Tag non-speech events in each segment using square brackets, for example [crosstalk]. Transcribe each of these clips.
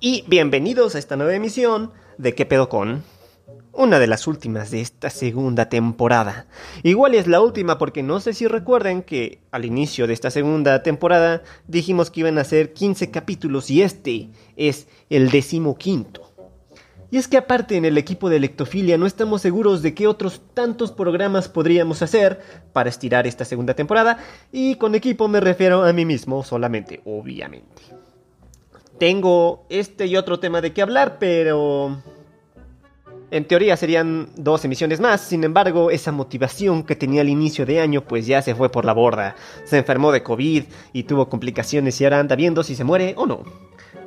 y bienvenidos a esta nueva emisión de ¿Qué pedo con? Una de las últimas de esta segunda temporada. Igual es la última porque no sé si recuerden que al inicio de esta segunda temporada dijimos que iban a ser 15 capítulos y este es el decimoquinto. Y es que aparte en el equipo de Lectofilia no estamos seguros de qué otros tantos programas podríamos hacer para estirar esta segunda temporada y con equipo me refiero a mí mismo solamente, obviamente. Tengo este y otro tema de qué hablar, pero... En teoría serían dos emisiones más, sin embargo, esa motivación que tenía al inicio de año pues ya se fue por la borda. Se enfermó de COVID y tuvo complicaciones y ahora anda viendo si se muere o no.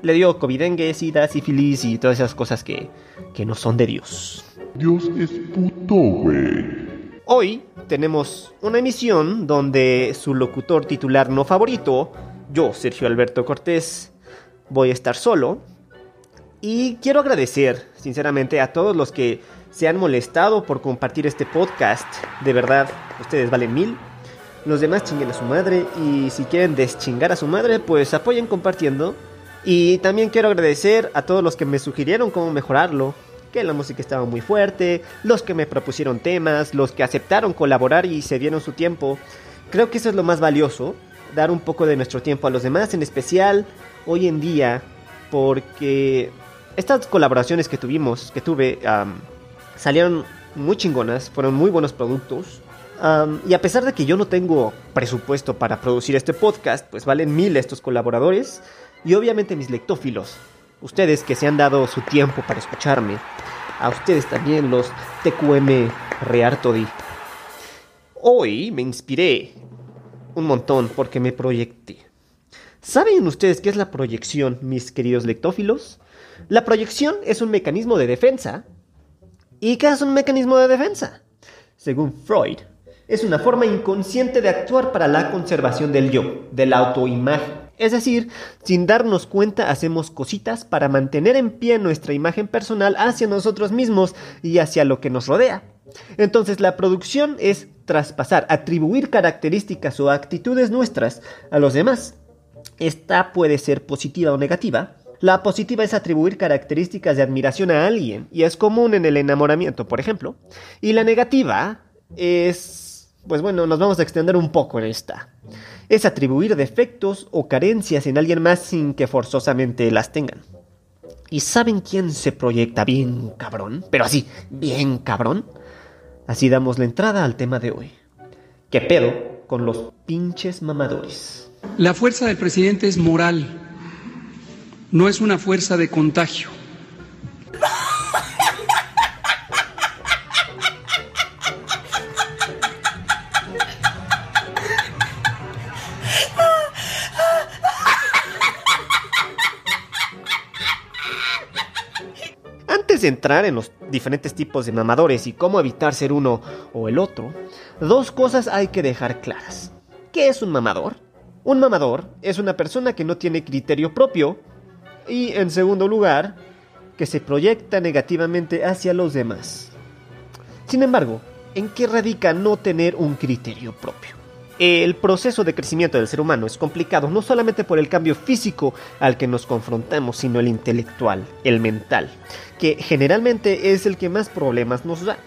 Le dio covidengue, sida, sífilis y todas esas cosas que, que no son de Dios. Dios es puto, güey. Hoy tenemos una emisión donde su locutor titular no favorito, yo, Sergio Alberto Cortés, voy a estar solo. Y quiero agradecer, sinceramente, a todos los que se han molestado por compartir este podcast. De verdad, ustedes valen mil. Los demás chinguen a su madre y si quieren deschingar a su madre, pues apoyen compartiendo. Y también quiero agradecer a todos los que me sugirieron cómo mejorarlo, que la música estaba muy fuerte, los que me propusieron temas, los que aceptaron colaborar y se dieron su tiempo. Creo que eso es lo más valioso, dar un poco de nuestro tiempo a los demás, en especial hoy en día porque estas colaboraciones que tuvimos, que tuve, salieron muy chingonas, fueron muy buenos productos. y a pesar de que yo no tengo presupuesto para producir este podcast, pues valen mil estos colaboradores. Y obviamente mis lectófilos, ustedes que se han dado su tiempo para escucharme. A ustedes también los TQM Reartodi. Hoy me inspiré un montón porque me proyecté. ¿Saben ustedes qué es la proyección, mis queridos lectófilos? La proyección es un mecanismo de defensa. ¿Y qué es un mecanismo de defensa? Según Freud, es una forma inconsciente de actuar para la conservación del yo, de la autoimagen. Es decir, sin darnos cuenta hacemos cositas para mantener en pie nuestra imagen personal hacia nosotros mismos y hacia lo que nos rodea. Entonces la producción es traspasar, atribuir características o actitudes nuestras a los demás esta puede ser positiva o negativa. La positiva es atribuir características de admiración a alguien, y es común en el enamoramiento, por ejemplo. Y la negativa es... Pues bueno, nos vamos a extender un poco en esta. Es atribuir defectos o carencias en alguien más sin que forzosamente las tengan. ¿Y saben quién se proyecta bien cabrón? Pero así, bien cabrón. Así damos la entrada al tema de hoy. ¿Qué pedo con los pinches mamadores? La fuerza del presidente es moral, no es una fuerza de contagio. De entrar en los diferentes tipos de mamadores y cómo evitar ser uno o el otro, dos cosas hay que dejar claras. ¿Qué es un mamador? Un mamador es una persona que no tiene criterio propio y, en segundo lugar, que se proyecta negativamente hacia los demás. Sin embargo, ¿en qué radica no tener un criterio propio? El proceso de crecimiento del ser humano es complicado no solamente por el cambio físico al que nos confrontamos, sino el intelectual, el mental, que generalmente es el que más problemas nos da.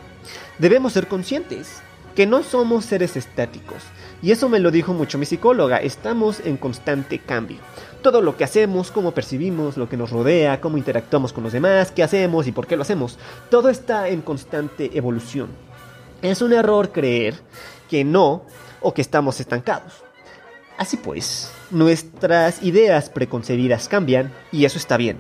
Debemos ser conscientes que no somos seres estáticos, y eso me lo dijo mucho mi psicóloga, estamos en constante cambio. Todo lo que hacemos, cómo percibimos, lo que nos rodea, cómo interactuamos con los demás, qué hacemos y por qué lo hacemos, todo está en constante evolución. Es un error creer que no o que estamos estancados. Así pues, nuestras ideas preconcebidas cambian y eso está bien.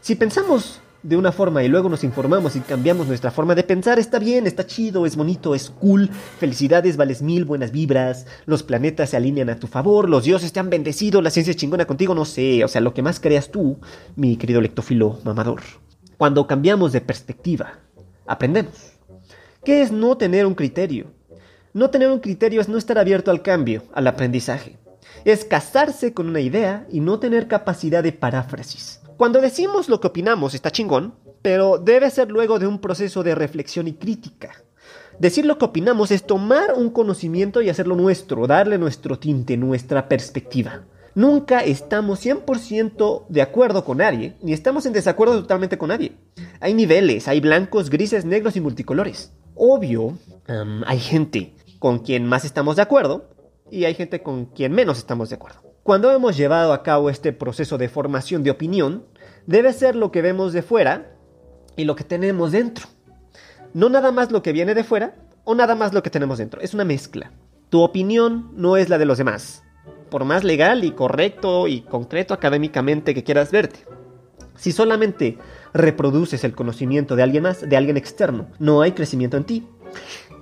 Si pensamos de una forma y luego nos informamos y cambiamos nuestra forma de pensar, está bien, está chido, es bonito, es cool, felicidades, vales mil, buenas vibras, los planetas se alinean a tu favor, los dioses te han bendecido, la ciencia es chingona contigo, no sé, o sea, lo que más creas tú, mi querido lectófilo mamador. Cuando cambiamos de perspectiva, aprendemos. ¿Qué es no tener un criterio? No tener un criterio es no estar abierto al cambio, al aprendizaje. Es casarse con una idea y no tener capacidad de paráfrasis. Cuando decimos lo que opinamos está chingón, pero debe ser luego de un proceso de reflexión y crítica. Decir lo que opinamos es tomar un conocimiento y hacerlo nuestro, darle nuestro tinte, nuestra perspectiva. Nunca estamos 100% de acuerdo con nadie, ni estamos en desacuerdo totalmente con nadie. Hay niveles, hay blancos, grises, negros y multicolores. Obvio, hay gente con quien más estamos de acuerdo y hay gente con quien menos estamos de acuerdo. Cuando hemos llevado a cabo este proceso de formación de opinión, debe ser lo que vemos de fuera y lo que tenemos dentro. No nada más lo que viene de fuera o nada más lo que tenemos dentro. Es una mezcla. Tu opinión no es la de los demás, por más legal y correcto y concreto académicamente que quieras verte. Si solamente reproduces el conocimiento de alguien más, de alguien externo, no hay crecimiento en ti.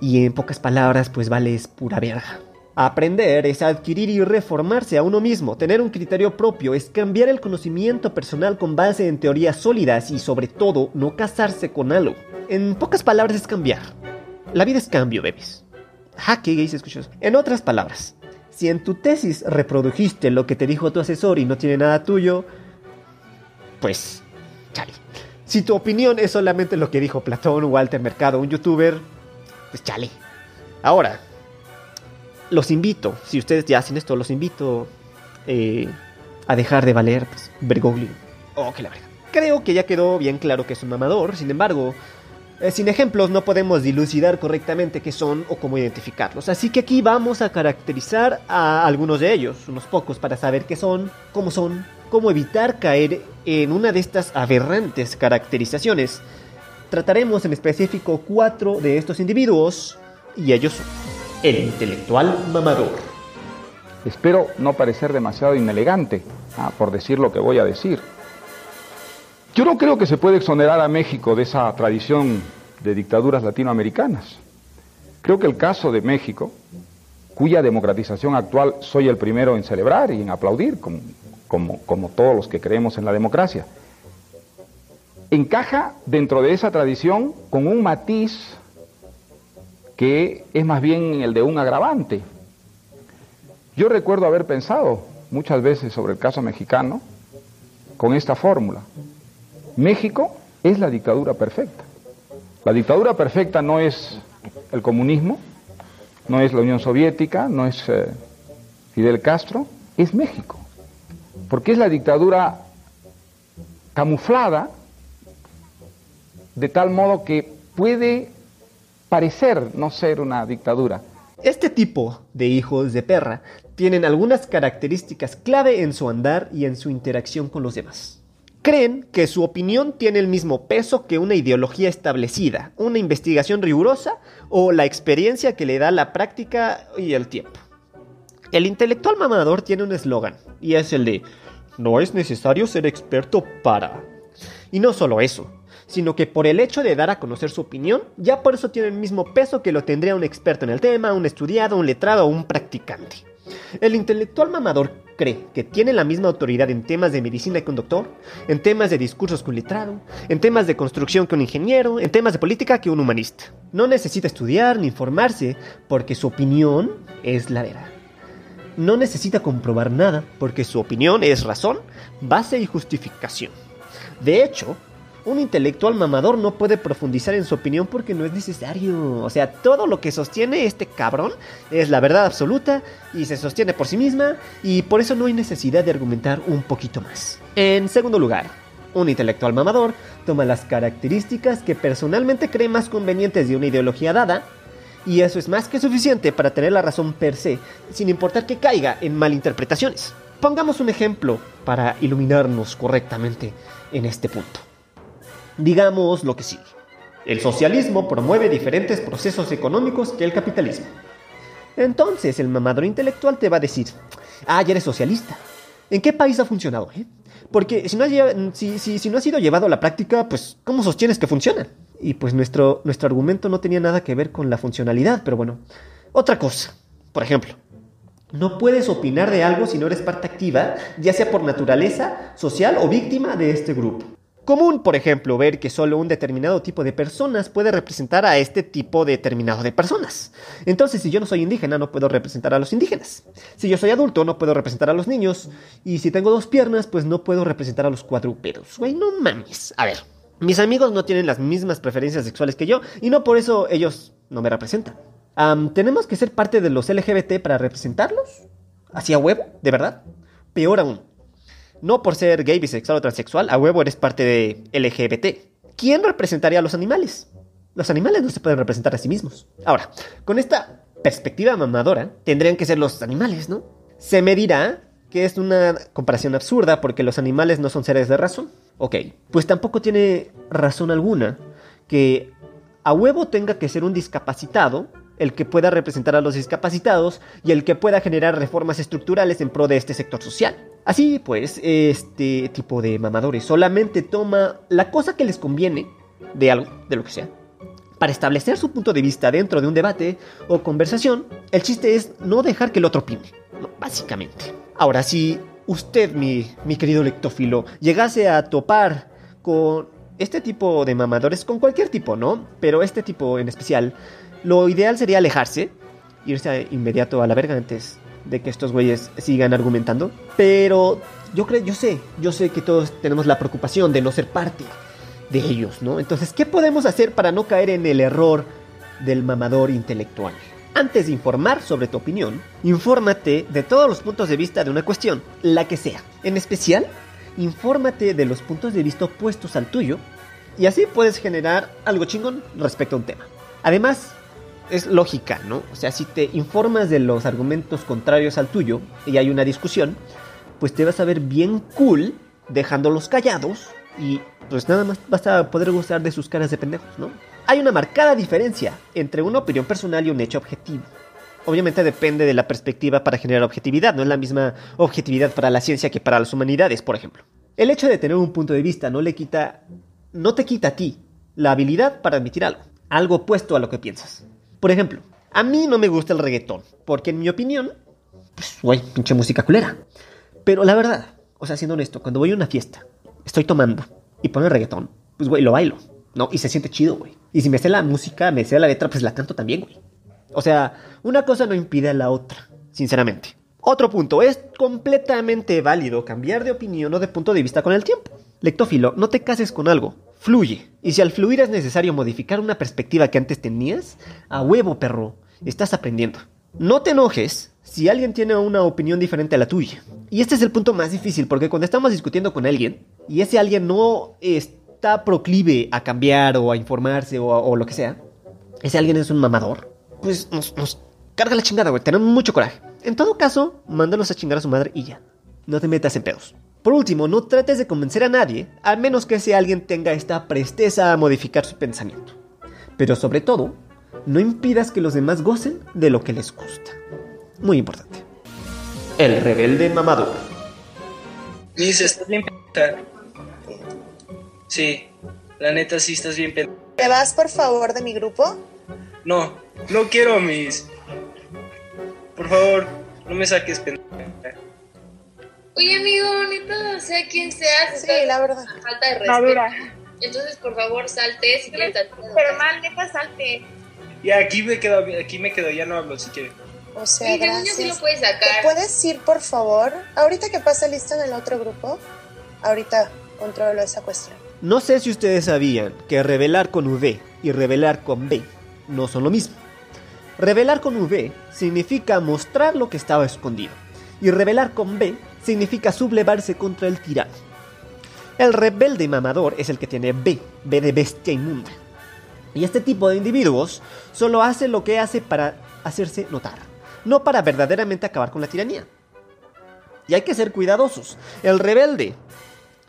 Y en pocas palabras, pues vales pura verga. Aprender es adquirir y reformarse a uno mismo, tener un criterio propio, es cambiar el conocimiento personal con base en teorías sólidas y sobre todo no casarse con algo. En pocas palabras es cambiar. La vida es cambio, bebés. Ja, qué se escuchó. En otras palabras, si en tu tesis reprodujiste lo que te dijo tu asesor y no tiene nada tuyo, pues, chale. Si tu opinión es solamente lo que dijo Platón, Walter Mercado, un youtuber, pues chale. Ahora, los invito, si ustedes ya hacen esto, los invito eh, a dejar de valer pues, Bergoglio. Oh, que la verdad. Creo que ya quedó bien claro que es un mamador, sin embargo, eh, sin ejemplos no podemos dilucidar correctamente qué son o cómo identificarlos. Así que aquí vamos a caracterizar a algunos de ellos, unos pocos, para saber qué son, cómo son, cómo evitar caer en una de estas aberrantes caracterizaciones. Trataremos en específico cuatro de estos individuos y ellos son el intelectual mamador. Espero no parecer demasiado inelegante ah, por decir lo que voy a decir. Yo no creo que se puede exonerar a México de esa tradición de dictaduras latinoamericanas. Creo que el caso de México, cuya democratización actual soy el primero en celebrar y en aplaudir, como, todos los que creemos en la democracia, encaja dentro de esa tradición con un matiz que es más bien el de un agravante. Yo recuerdo haber pensado muchas veces sobre el caso mexicano con esta fórmula. México es la dictadura perfecta. La dictadura perfecta no es el comunismo, no es la Unión Soviética, no es eh, Fidel Castro, es México. Porque es la dictadura camuflada de tal modo que puede parecer no ser una dictadura. Este tipo de hijos de perra tienen algunas características clave en su andar y en su interacción con los demás. Creen que su opinión tiene el mismo peso que una ideología establecida, una investigación rigurosa o la experiencia que le da la práctica y el tiempo. El intelectual mamador tiene un eslogan, y es el de, no es necesario ser experto para... Y no solo eso, sino que por el hecho de dar a conocer su opinión, ya por eso tiene el mismo peso que lo tendría un experto en el tema, un estudiado, un letrado o un practicante. El intelectual mamador cree que tiene la misma autoridad en temas de medicina que un doctor, en temas de discursos que un letrado, en temas de construcción que un ingeniero, en temas de política que un humanista. No necesita estudiar ni informarse porque su opinión es la verdad. No necesita comprobar nada porque su opinión es razón, base y justificación. De hecho, un intelectual mamador no puede profundizar en su opinión porque no es necesario. O sea, todo lo que sostiene este cabrón es la verdad absoluta y se sostiene por sí misma y por eso no hay necesidad de argumentar un poquito más. En segundo lugar, un intelectual mamador toma las características que personalmente cree más convenientes de una ideología dada y eso es más que suficiente para tener la razón per se, sin importar que caiga en malinterpretaciones. Pongamos un ejemplo para iluminarnos correctamente en este punto. Digamos lo que sigue. El socialismo promueve diferentes procesos económicos que el capitalismo. Entonces el mamador intelectual te va a decir, ah, ya eres socialista. ¿En qué país ha funcionado? Eh? Porque si no, si, si- si no ha sido llevado a la práctica, pues ¿cómo sostienes que funciona? Y pues nuestro, nuestro argumento no tenía nada que ver con la funcionalidad, pero bueno. Otra cosa, por ejemplo, no puedes opinar de algo si no eres parte activa, ya sea por naturaleza, social o víctima de este grupo. Común, por ejemplo, ver que solo un determinado tipo de personas puede representar a este tipo determinado de personas. Entonces, si yo no soy indígena, no puedo representar a los indígenas. Si yo soy adulto, no puedo representar a los niños. Y si tengo dos piernas, pues no puedo representar a los cuadrúpedos. Güey, no mames. A ver, mis amigos no tienen las mismas preferencias sexuales que yo y no por eso ellos no me representan. ¿Tenemos que ser parte de los LGBT para representarlos? ¿Así a huevo? ¿De verdad? Peor aún. No por ser gay, bisexual o transexual, a huevo eres parte de LGBT. ¿Quién representaría a los animales? Los animales no se pueden representar a sí mismos. Ahora, con esta perspectiva mamadora, tendrían que ser los animales, ¿no? Se me dirá que es una comparación absurda porque los animales no son seres de razón. Ok, pues tampoco tiene razón alguna que a huevo tenga que ser un discapacitado el que pueda representar a los discapacitados y el que pueda generar reformas estructurales en pro de este sector social. Así pues, este tipo de mamadores solamente toma la cosa que les conviene de algo, de lo que sea, para establecer su punto de vista dentro de un debate o conversación. El chiste es no dejar que el otro opine, básicamente. Ahora, si usted, mi, mi querido lectófilo, llegase a topar con este tipo de mamadores, con cualquier tipo, ¿no? Pero este tipo en especial, lo ideal sería alejarse, irse inmediato a la verga antes de que estos güeyes sigan argumentando. Pero yo creo, yo sé, yo sé que todos tenemos la preocupación de no ser parte de ellos, ¿no? Entonces, ¿qué podemos hacer para no caer en el error del mamador intelectual? Antes de informar sobre tu opinión, infórmate de todos los puntos de vista de una cuestión, la que sea. En especial, infórmate de los puntos de vista opuestos al tuyo y así puedes generar algo chingón respecto a un tema. Además, es lógica, ¿no? O sea, si te informas de los argumentos contrarios al tuyo y hay una discusión, pues te vas a ver bien cool dejándolos callados y pues nada más vas a poder gozar de sus caras de pendejos, ¿no? Hay una marcada diferencia entre una opinión personal y un hecho objetivo. Obviamente depende de la perspectiva para generar objetividad, no es la misma objetividad para la ciencia que para las humanidades, por ejemplo. El hecho de tener un punto de vista no le quita no te quita a ti la habilidad para admitir algo, algo opuesto a lo que piensas. Por ejemplo, a mí no me gusta el reggaetón, porque en mi opinión, pues, güey, pinche música culera. Pero la verdad, o sea, siendo honesto, cuando voy a una fiesta, estoy tomando y ponen reggaetón, pues, güey, lo bailo, ¿no? Y se siente chido, güey. Y si me sé la música, me sé la letra, pues la canto también, güey. O sea, una cosa no impide a la otra, sinceramente. Otro punto, es completamente válido cambiar de opinión o de punto de vista con el tiempo. Lectófilo, no te cases con algo, fluye. Y si al fluir es necesario modificar una perspectiva que antes tenías, a huevo, perro, estás aprendiendo. No te enojes si alguien tiene una opinión diferente a la tuya. Y este es el punto más difícil, porque cuando estamos discutiendo con alguien, y ese alguien no está proclive a cambiar o a informarse o, lo que sea, ese alguien es un mamador, pues nos, nos carga la chingada, güey. Tenemos mucho coraje. En todo caso, mándalos a chingar a su madre y ya. No te metas en pedos. Por último, no trates de convencer a nadie, al menos que ese alguien tenga esta presteza a modificar su pensamiento. Pero sobre todo, no impidas que los demás gocen de lo que les gusta. Muy importante. El rebelde mamador. Miss, estás bien pendeja. Sí, la neta sí estás bien pendeja. ¿Te vas, por favor, de mi grupo? No, no quiero, Miss. Por favor, no me saques pendeja. Oye, amigo, neta, sea quien sea, Sí, la verdad. falta de respeto. Madura. Entonces, por favor, salte si quieres. Pero mal, neta, salte. Ya, aquí me quedo, aquí me quedo, ya no hablo si quieres. O sea, niño sí lo gracias. puedes ¿Te sacar. puedes ir, por favor? Ahorita que pasa listo en el otro grupo, ahorita controlo esa cuestión. No sé si ustedes sabían que revelar con V y revelar con B no son lo mismo. Revelar con V significa mostrar lo que estaba escondido. Y revelar con B significa sublevarse contra el tirano. El rebelde mamador es el que tiene B, B de bestia inmunda. Y este tipo de individuos solo hace lo que hace para hacerse notar, no para verdaderamente acabar con la tiranía. Y hay que ser cuidadosos. El rebelde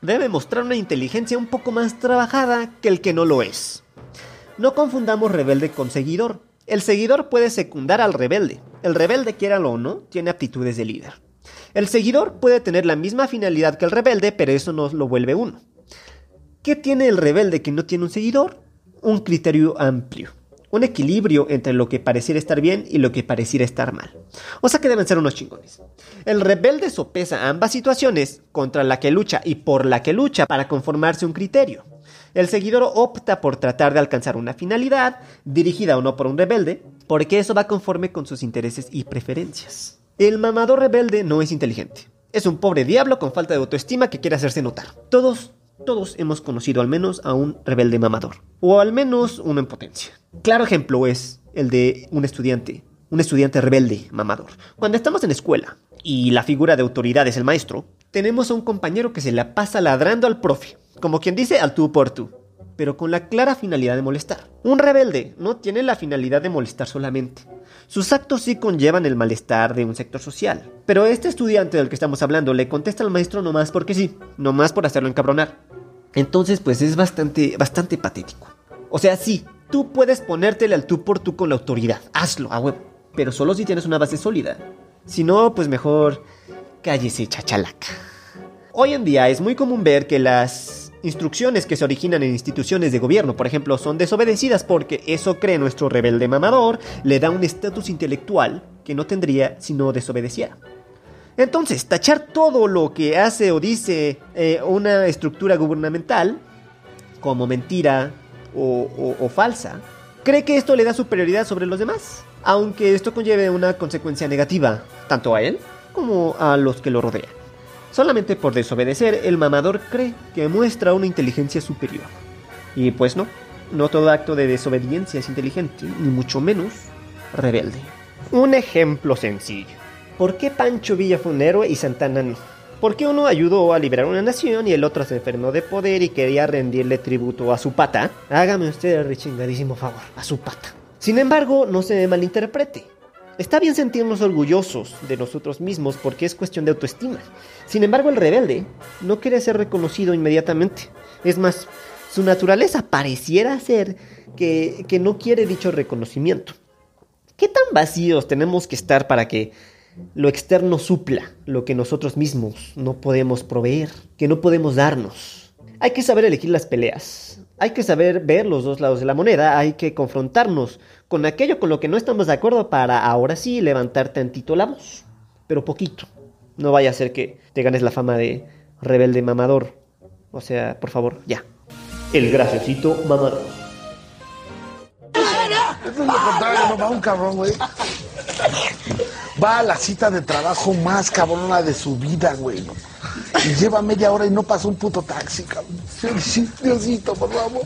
debe mostrar una inteligencia un poco más trabajada que el que no lo es. No confundamos rebelde con seguidor. El seguidor puede secundar al rebelde. El rebelde, quiéralo o no, tiene aptitudes de líder. El seguidor puede tener la misma finalidad que el rebelde, pero eso no lo vuelve uno. ¿Qué tiene el rebelde que no tiene un seguidor? Un criterio amplio. Un equilibrio entre lo que pareciera estar bien y lo que pareciera estar mal. O sea que deben ser unos chingones. El rebelde sopesa ambas situaciones contra la que lucha y por la que lucha para conformarse un criterio. El seguidor opta por tratar de alcanzar una finalidad, dirigida o no por un rebelde, porque eso va conforme con sus intereses y preferencias. El mamador rebelde no es inteligente. Es un pobre diablo con falta de autoestima que quiere hacerse notar. Todos, todos hemos conocido al menos a un rebelde mamador. O al menos uno en potencia. Claro ejemplo es el de un estudiante. Un estudiante rebelde mamador. Cuando estamos en escuela y la figura de autoridad es el maestro, tenemos a un compañero que se la pasa ladrando al profe como quien dice al tú por tú, pero con la clara finalidad de molestar. Un rebelde no tiene la finalidad de molestar solamente. Sus actos sí conllevan el malestar de un sector social. Pero este estudiante del que estamos hablando le contesta al maestro nomás porque sí, nomás por hacerlo encabronar. Entonces, pues es bastante, bastante patético. O sea, sí, tú puedes ponértele al tú por tú con la autoridad. Hazlo, a huevo. Pero solo si tienes una base sólida. Si no, pues mejor cállese, chachalaca. Hoy en día es muy común ver que las Instrucciones que se originan en instituciones de gobierno, por ejemplo, son desobedecidas porque eso cree nuestro rebelde mamador, le da un estatus intelectual que no tendría si no desobedeciera. Entonces, tachar todo lo que hace o dice eh, una estructura gubernamental como mentira o, o falsa, cree que esto le da superioridad sobre los demás, aunque esto conlleve una consecuencia negativa tanto a él como a los que lo rodean. Solamente por desobedecer, el mamador cree que muestra una inteligencia superior. Y pues no, no todo acto de desobediencia es inteligente, ni mucho menos rebelde. Un ejemplo sencillo. ¿Por qué Pancho Villa fue un héroe y Santana no? ¿Por qué uno ayudó a liberar una nación y el otro se enfermó de poder y quería rendirle tributo a su pata? Hágame usted el rechingadísimo favor, a su pata. Sin embargo, no se malinterprete. Está bien sentirnos orgullosos de nosotros mismos porque es cuestión de autoestima. Sin embargo, el rebelde no quiere ser reconocido inmediatamente. Es más, su naturaleza pareciera ser que, que no quiere dicho reconocimiento. ¿Qué tan vacíos tenemos que estar para que lo externo supla lo que nosotros mismos no podemos proveer, que no podemos darnos? Hay que saber elegir las peleas. Hay que saber ver los dos lados de la moneda, hay que confrontarnos con aquello con lo que no estamos de acuerdo para ahora sí levantar tantito la voz, pero poquito. No vaya a ser que te ganes la fama de rebelde mamador. O sea, por favor, ya. El graciosito mamador. es lo contrario, no un cabrón, güey. Va a la cita de trabajo más cabrona de su vida, güey. Lleva media hora y no pasa un puto taxi, cabrón. Diosito, por favor.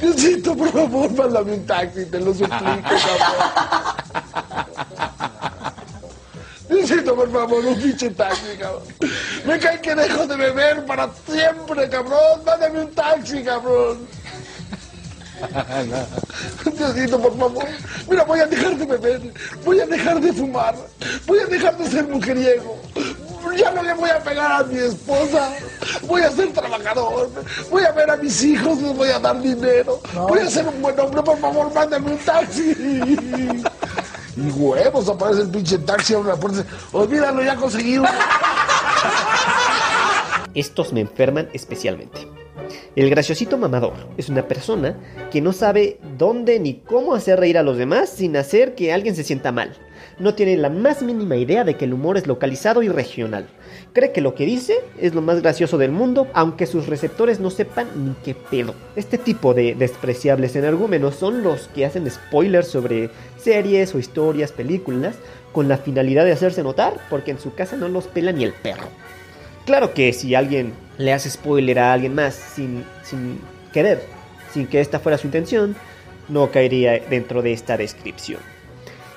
Diosito, por favor, mándame un taxi, te lo suplico, cabrón. Diosito, por favor, un pinche taxi, cabrón. Me cae que dejo de beber para siempre, cabrón. Mándame un taxi, cabrón. Diosito, por favor. Mira, voy a dejar de beber. Voy a dejar de fumar. Voy a dejar de ser mujeriego ya no le voy a pegar a mi esposa, voy a ser trabajador, voy a ver a mis hijos, les voy a dar dinero, voy a ser un buen hombre, por favor, mándame un taxi. Y huevos, aparece el pinche taxi, abre la puerta, olvídalo, ya conseguí Estos me enferman especialmente. El graciosito mamador es una persona que no sabe dónde ni cómo hacer reír a los demás sin hacer que alguien se sienta mal no tiene la más mínima idea de que el humor es localizado y regional. Cree que lo que dice es lo más gracioso del mundo, aunque sus receptores no sepan ni qué pedo. Este tipo de despreciables energúmenos son los que hacen spoilers sobre series o historias, películas, con la finalidad de hacerse notar, porque en su casa no los pela ni el perro. Claro que si alguien le hace spoiler a alguien más sin, sin querer, sin que esta fuera su intención, no caería dentro de esta descripción.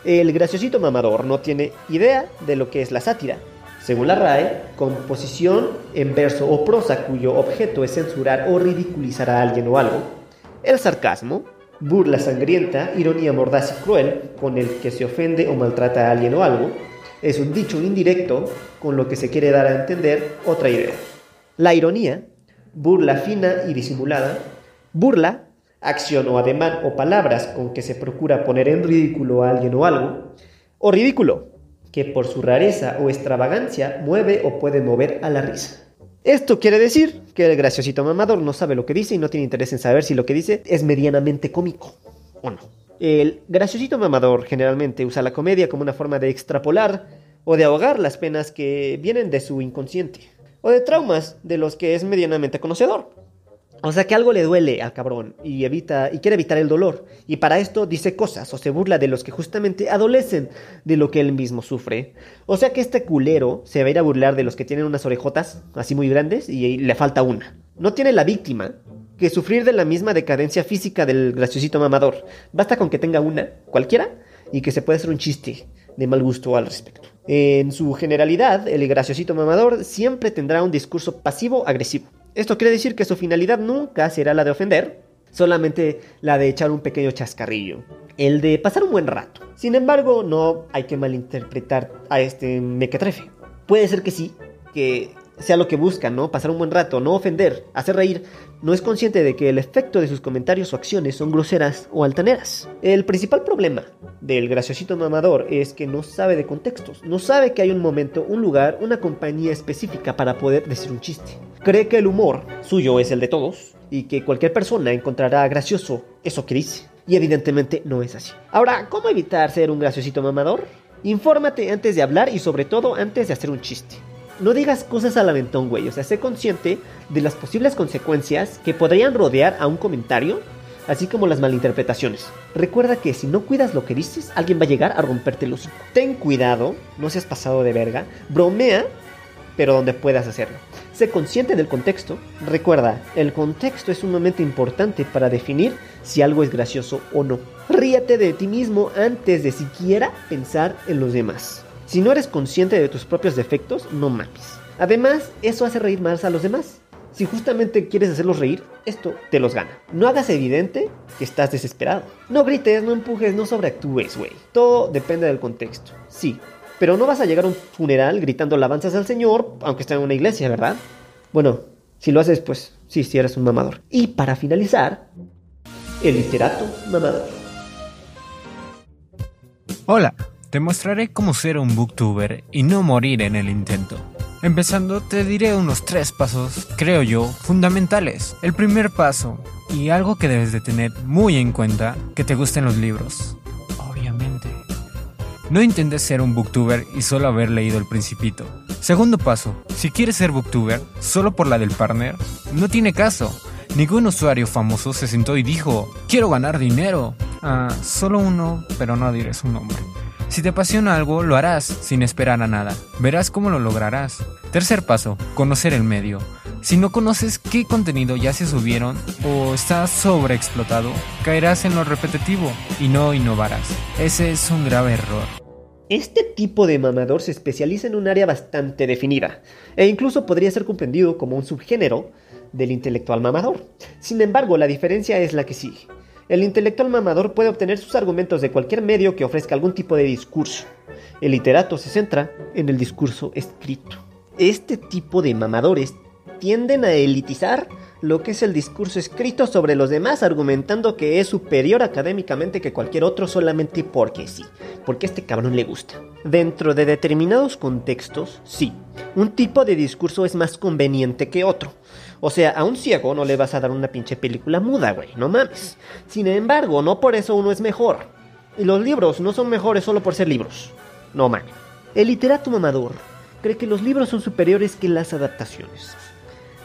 El graciosito mamador no tiene idea de lo que es la sátira. Según la RAE, composición en verso o prosa cuyo objeto es censurar o ridiculizar a alguien o algo. El sarcasmo, burla sangrienta, ironía mordaz y cruel con el que se ofende o maltrata a alguien o algo, es un dicho indirecto con lo que se quiere dar a entender otra idea. La ironía, burla fina y disimulada, burla acción o ademán o palabras con que se procura poner en ridículo a alguien o algo, o ridículo, que por su rareza o extravagancia mueve o puede mover a la risa. Esto quiere decir que el graciosito mamador no sabe lo que dice y no tiene interés en saber si lo que dice es medianamente cómico o no. El graciosito mamador generalmente usa la comedia como una forma de extrapolar o de ahogar las penas que vienen de su inconsciente o de traumas de los que es medianamente conocedor. O sea que algo le duele al cabrón y evita y quiere evitar el dolor y para esto dice cosas o se burla de los que justamente adolecen de lo que él mismo sufre. O sea que este culero se va a ir a burlar de los que tienen unas orejotas así muy grandes y le falta una. No tiene la víctima que sufrir de la misma decadencia física del graciosito mamador. Basta con que tenga una, cualquiera, y que se pueda hacer un chiste de mal gusto al respecto. En su generalidad, el graciosito mamador siempre tendrá un discurso pasivo-agresivo. Esto quiere decir que su finalidad nunca será la de ofender, solamente la de echar un pequeño chascarrillo, el de pasar un buen rato. Sin embargo, no hay que malinterpretar a este mequetrefe. Puede ser que sí, que sea lo que busca, ¿no? Pasar un buen rato, no ofender, hacer reír, no es consciente de que el efecto de sus comentarios o acciones son groseras o altaneras. El principal problema del graciosito mamador es que no sabe de contextos, no sabe que hay un momento, un lugar, una compañía específica para poder decir un chiste. Cree que el humor suyo es el de todos y que cualquier persona encontrará gracioso eso que dice. Y evidentemente no es así. Ahora, ¿cómo evitar ser un graciosito mamador? Infórmate antes de hablar y sobre todo antes de hacer un chiste. No digas cosas al aventón, güey. O sea, sé consciente de las posibles consecuencias que podrían rodear a un comentario, así como las malinterpretaciones. Recuerda que si no cuidas lo que dices, alguien va a llegar a romperte el hocico. Ten cuidado, no seas pasado de verga. Bromea, pero donde puedas hacerlo. Sé consciente del contexto. Recuerda, el contexto es un momento importante para definir si algo es gracioso o no. Ríete de ti mismo antes de siquiera pensar en los demás. Si no eres consciente de tus propios defectos, no mames. Además, eso hace reír más a los demás. Si justamente quieres hacerlos reír, esto te los gana. No hagas evidente que estás desesperado. No grites, no empujes, no sobreactúes, güey. Todo depende del contexto. Sí, pero no vas a llegar a un funeral gritando alabanzas al Señor, aunque esté en una iglesia, ¿verdad? Bueno, si lo haces, pues sí, sí eres un mamador. Y para finalizar, el literato mamador. Hola, te mostraré cómo ser un booktuber y no morir en el intento. Empezando, te diré unos tres pasos, creo yo, fundamentales. El primer paso, y algo que debes de tener muy en cuenta, que te gusten los libros. No intentes ser un booktuber y solo haber leído El Principito. Segundo paso, si quieres ser booktuber solo por la del partner, no tiene caso. Ningún usuario famoso se sentó y dijo, quiero ganar dinero. Ah, solo uno, pero no diré su nombre. Si te apasiona algo, lo harás sin esperar a nada. Verás cómo lo lograrás. Tercer paso, conocer el medio. Si no conoces qué contenido ya se subieron o está sobreexplotado, caerás en lo repetitivo y no innovarás. Ese es un grave error. Este tipo de mamador se especializa en un área bastante definida, e incluso podría ser comprendido como un subgénero del intelectual mamador. Sin embargo, la diferencia es la que sigue. El intelectual mamador puede obtener sus argumentos de cualquier medio que ofrezca algún tipo de discurso. El literato se centra en el discurso escrito. Este tipo de mamadores tienden a elitizar lo que es el discurso escrito sobre los demás, argumentando que es superior académicamente que cualquier otro solamente porque sí, porque a este cabrón le gusta. Dentro de determinados contextos, sí, un tipo de discurso es más conveniente que otro. O sea, a un ciego no le vas a dar una pinche película muda, güey, no mames. Sin embargo, no por eso uno es mejor. Y los libros no son mejores solo por ser libros. No mames. El literato mamador cree que los libros son superiores que las adaptaciones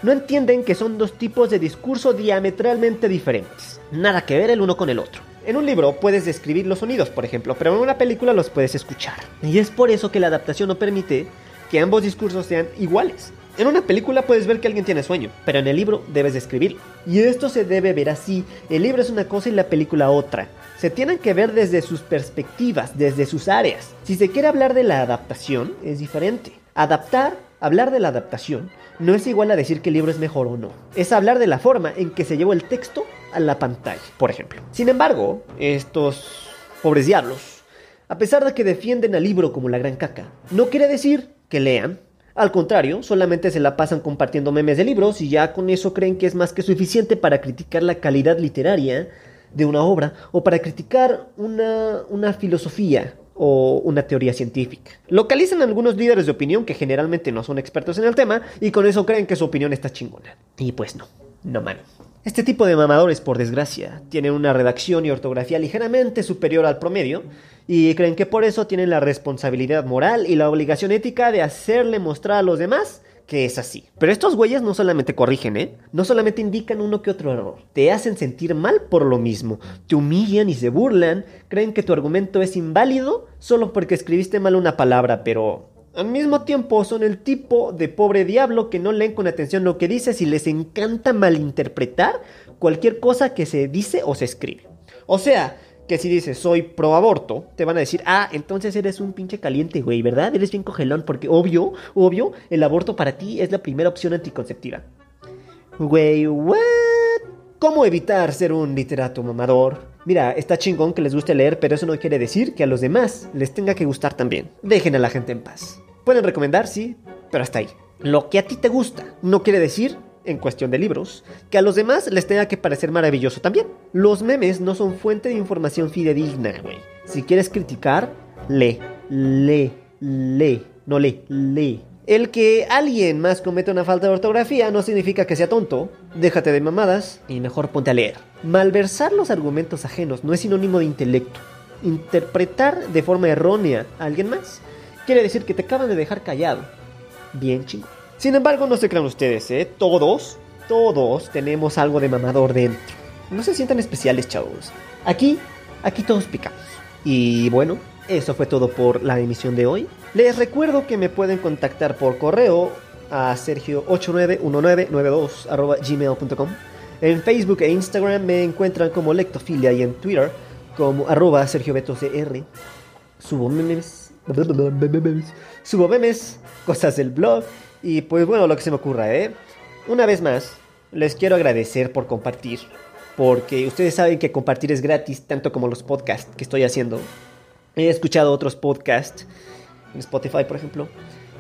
no entienden que son dos tipos de discurso diametralmente diferentes. Nada que ver el uno con el otro. En un libro puedes describir los sonidos, por ejemplo, pero en una película los puedes escuchar. Y es por eso que la adaptación no permite que ambos discursos sean iguales. En una película puedes ver que alguien tiene sueño, pero en el libro debes describirlo. Y esto se debe ver así. El libro es una cosa y la película otra. Se tienen que ver desde sus perspectivas, desde sus áreas. Si se quiere hablar de la adaptación, es diferente. Adaptar, hablar de la adaptación, no es igual a decir que el libro es mejor o no. Es hablar de la forma en que se llevó el texto a la pantalla, por ejemplo. Sin embargo, estos pobres diablos, a pesar de que defienden al libro como la gran caca, no quiere decir que lean. Al contrario, solamente se la pasan compartiendo memes de libros y ya con eso creen que es más que suficiente para criticar la calidad literaria de una obra o para criticar una, una filosofía o una teoría científica. Localizan algunos líderes de opinión que generalmente no son expertos en el tema y con eso creen que su opinión está chingona. Y pues no, no man. Este tipo de mamadores, por desgracia, tienen una redacción y ortografía ligeramente superior al promedio y creen que por eso tienen la responsabilidad moral y la obligación ética de hacerle mostrar a los demás que es así. Pero estos güeyes no solamente corrigen, ¿eh? No solamente indican uno que otro error, te hacen sentir mal por lo mismo, te humillan y se burlan, creen que tu argumento es inválido solo porque escribiste mal una palabra, pero al mismo tiempo son el tipo de pobre diablo que no leen con atención lo que dices y les encanta malinterpretar cualquier cosa que se dice o se escribe. O sea, que si dices soy pro aborto, te van a decir, ah, entonces eres un pinche caliente, güey, ¿verdad? Eres bien cogelón, porque obvio, obvio, el aborto para ti es la primera opción anticonceptiva. Güey, ¿what? ¿Cómo evitar ser un literato mamador? Mira, está chingón que les guste leer, pero eso no quiere decir que a los demás les tenga que gustar también. Dejen a la gente en paz. Pueden recomendar, sí, pero hasta ahí. Lo que a ti te gusta no quiere decir en cuestión de libros, que a los demás les tenga que parecer maravilloso también. Los memes no son fuente de información fidedigna, güey. Si quieres criticar, lee, lee, lee, no lee, lee. El que alguien más cometa una falta de ortografía no significa que sea tonto. Déjate de mamadas y mejor ponte a leer. Malversar los argumentos ajenos no es sinónimo de intelecto. Interpretar de forma errónea a alguien más quiere decir que te acaban de dejar callado. Bien chingo. Sin embargo, no se crean ustedes, ¿eh? Todos, todos tenemos algo de mamador dentro. No se sientan especiales, chavos. Aquí, aquí todos picamos. Y bueno, eso fue todo por la emisión de hoy. Les recuerdo que me pueden contactar por correo a sergio891992 En Facebook e Instagram me encuentran como Lectofilia y en Twitter como arroba sergiobetocr. Subo memes, [laughs] subo memes, cosas del blog y pues bueno, lo que se me ocurra, ¿eh? Una vez más, les quiero agradecer por compartir. Porque ustedes saben que compartir es gratis, tanto como los podcasts que estoy haciendo. He escuchado otros podcasts, en Spotify por ejemplo.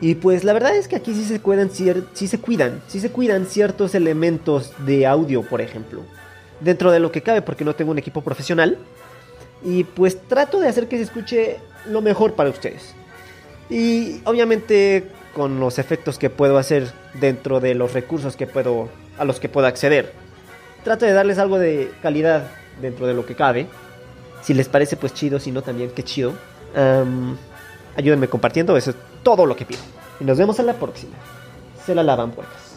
Y pues la verdad es que aquí sí se cuidan, sí se cuidan, sí se cuidan ciertos elementos de audio, por ejemplo. Dentro de lo que cabe, porque no tengo un equipo profesional. Y pues trato de hacer que se escuche lo mejor para ustedes. Y obviamente con los efectos que puedo hacer dentro de los recursos que puedo a los que puedo acceder. Trato de darles algo de calidad dentro de lo que cabe. Si les parece pues chido, si no también qué chido. ayúdenme compartiendo, eso es todo lo que pido. Y nos vemos en la próxima. Se la lavan puertas.